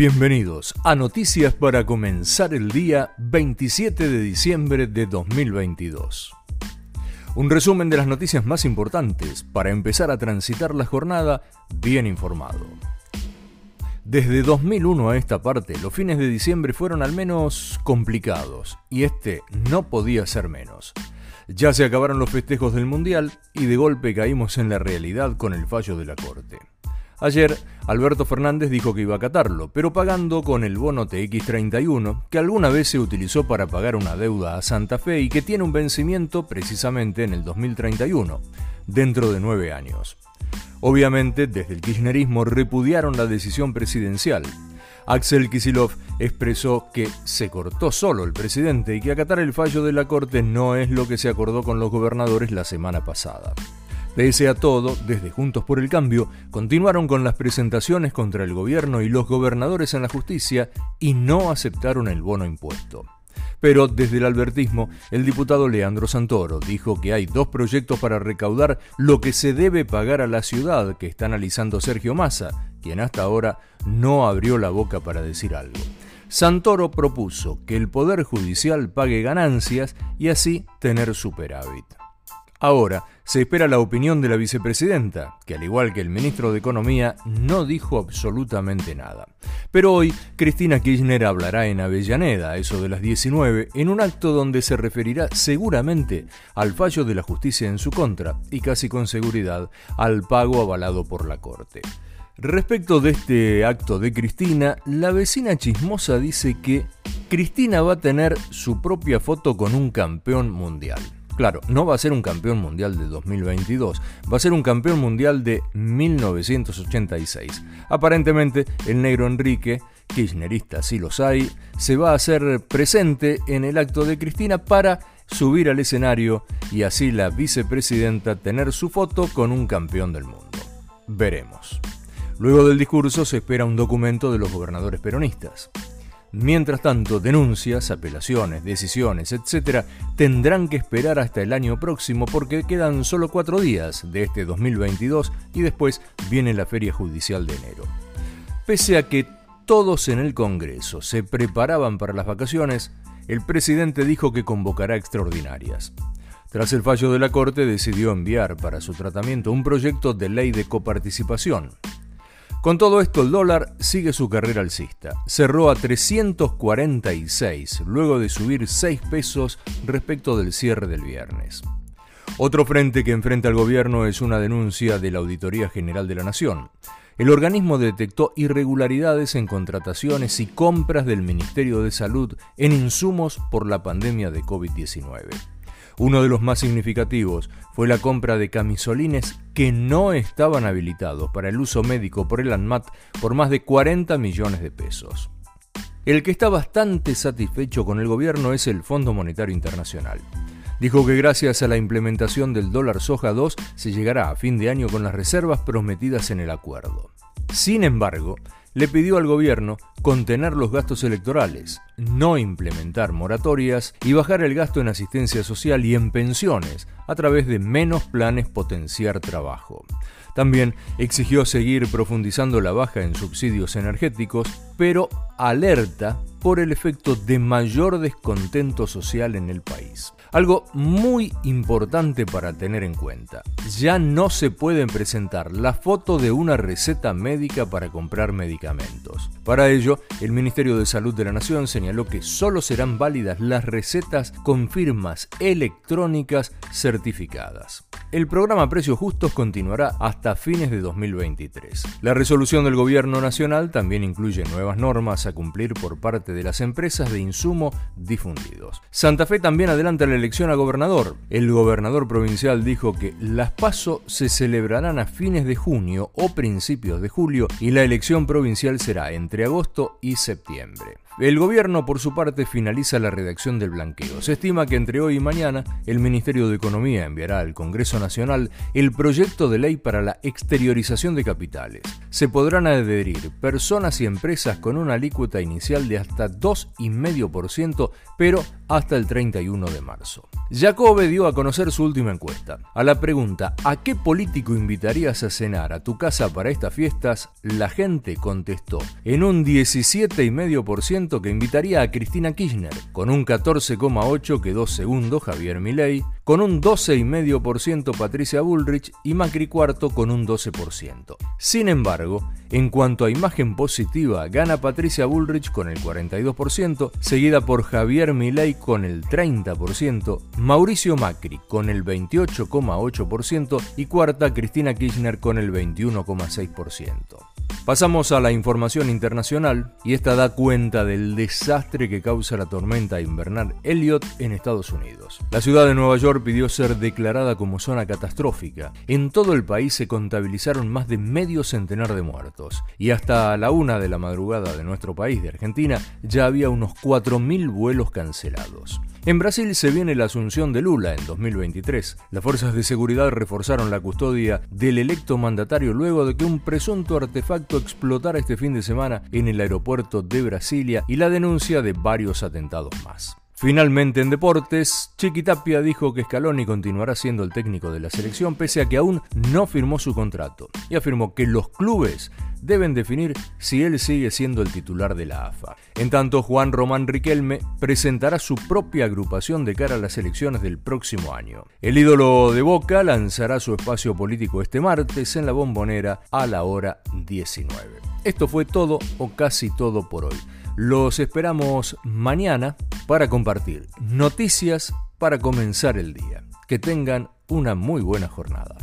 Bienvenidos a Noticias para comenzar el día 27 de diciembre de 2022. Un resumen de las noticias más importantes para empezar a transitar la jornada bien informado. Desde 2001 a esta parte, los fines de diciembre fueron al menos complicados, y este no podía ser menos. Ya se acabaron los festejos del Mundial y de golpe caímos en la realidad con el fallo de la Corte. Ayer, Alberto Fernández dijo que iba a acatarlo, pero pagando con el bono TX31, que alguna vez se utilizó para pagar una deuda a Santa Fe y que tiene un vencimiento precisamente en el 2031, dentro de nueve años. Obviamente, desde el kirchnerismo repudiaron la decisión presidencial. Axel Kisilov expresó que se cortó solo el presidente y que acatar el fallo de la Corte no es lo que se acordó con los gobernadores la semana pasada. Pese a todo, desde Juntos por el Cambio, continuaron con las presentaciones contra el gobierno y los gobernadores en la justicia y no aceptaron el bono impuesto. Pero desde el albertismo, el diputado Leandro Santoro dijo que hay dos proyectos para recaudar lo que se debe pagar a la ciudad que está analizando Sergio Massa, quien hasta ahora no abrió la boca para decir algo. Santoro propuso que el Poder Judicial pague ganancias y así tener superávit. Ahora, se espera la opinión de la vicepresidenta, que al igual que el ministro de Economía no dijo absolutamente nada. Pero hoy Cristina Kirchner hablará en Avellaneda, eso de las 19, en un acto donde se referirá seguramente al fallo de la justicia en su contra y casi con seguridad al pago avalado por la Corte. Respecto de este acto de Cristina, la vecina chismosa dice que Cristina va a tener su propia foto con un campeón mundial. Claro, no va a ser un campeón mundial de 2022, va a ser un campeón mundial de 1986. Aparentemente, el negro Enrique, kirchnerista si los hay, se va a hacer presente en el acto de Cristina para subir al escenario y así la vicepresidenta tener su foto con un campeón del mundo. Veremos. Luego del discurso se espera un documento de los gobernadores peronistas. Mientras tanto, denuncias, apelaciones, decisiones, etc., tendrán que esperar hasta el año próximo porque quedan solo cuatro días de este 2022 y después viene la feria judicial de enero. Pese a que todos en el Congreso se preparaban para las vacaciones, el presidente dijo que convocará extraordinarias. Tras el fallo de la Corte decidió enviar para su tratamiento un proyecto de ley de coparticipación, con todo esto, el dólar sigue su carrera alcista. Cerró a 346, luego de subir 6 pesos respecto del cierre del viernes. Otro frente que enfrenta al gobierno es una denuncia de la Auditoría General de la Nación. El organismo detectó irregularidades en contrataciones y compras del Ministerio de Salud en insumos por la pandemia de COVID-19. Uno de los más significativos fue la compra de camisolines que no estaban habilitados para el uso médico por el ANMAT por más de 40 millones de pesos. El que está bastante satisfecho con el gobierno es el Fondo Monetario Internacional. Dijo que gracias a la implementación del dólar soja 2 se llegará a fin de año con las reservas prometidas en el acuerdo. Sin embargo, le pidió al gobierno contener los gastos electorales, no implementar moratorias y bajar el gasto en asistencia social y en pensiones a través de menos planes potenciar trabajo. También exigió seguir profundizando la baja en subsidios energéticos, pero alerta por el efecto de mayor descontento social en el país. Algo muy importante para tener en cuenta. Ya no se pueden presentar la foto de una receta médica para comprar medicamentos. Para ello, el Ministerio de Salud de la Nación señaló que solo serán válidas las recetas con firmas electrónicas certificadas. El programa Precios Justos continuará hasta fines de 2023. La resolución del Gobierno Nacional también incluye nuevas normas a cumplir por parte de las empresas de insumo difundidos. Santa Fe también adelanta la elección a gobernador. El gobernador provincial dijo que las PASO se celebrarán a fines de junio o principios de julio y la elección provincial será entre agosto y septiembre. El gobierno, por su parte, finaliza la redacción del blanqueo. Se estima que entre hoy y mañana el Ministerio de Economía enviará al Congreso Nacional el proyecto de ley para la exteriorización de capitales. Se podrán adherir personas y empresas con una alícuota inicial de hasta 2,5%, pero hasta el 31 de marzo. Jacobe dio a conocer su última encuesta. A la pregunta ¿a qué político invitarías a cenar a tu casa para estas fiestas? La gente contestó en un 17,5% que invitaría a Cristina Kirchner, con un 14,8% quedó segundo Javier Milei, con un 12,5% Patricia Bullrich y Macri cuarto con un 12%. Sin embargo, en cuanto a imagen positiva, gana Patricia Bullrich con el 42%, seguida por Javier Milei con el 30%, Mauricio Macri con el 28,8% y cuarta Cristina Kirchner con el 21,6%. Pasamos a la información internacional y esta da cuenta del desastre que causa la tormenta invernal Elliot en Estados Unidos. La ciudad de Nueva York pidió ser declarada como zona catastrófica. En todo el país se contabilizaron más de medio centenar de muertos y hasta la una de la madrugada de nuestro país, de Argentina, ya había unos 4.000 vuelos cancelados. En Brasil se viene la asunción de Lula en 2023. Las fuerzas de seguridad reforzaron la custodia del electo mandatario luego de que un presunto artefacto explotara este fin de semana en el aeropuerto de Brasilia y la denuncia de varios atentados más. Finalmente en deportes, Chiquitapia dijo que Scaloni continuará siendo el técnico de la selección pese a que aún no firmó su contrato y afirmó que los clubes deben definir si él sigue siendo el titular de la AFA. En tanto, Juan Román Riquelme presentará su propia agrupación de cara a las elecciones del próximo año. El ídolo de Boca lanzará su espacio político este martes en la bombonera a la hora 19. Esto fue todo o casi todo por hoy. Los esperamos mañana para compartir noticias para comenzar el día. Que tengan una muy buena jornada.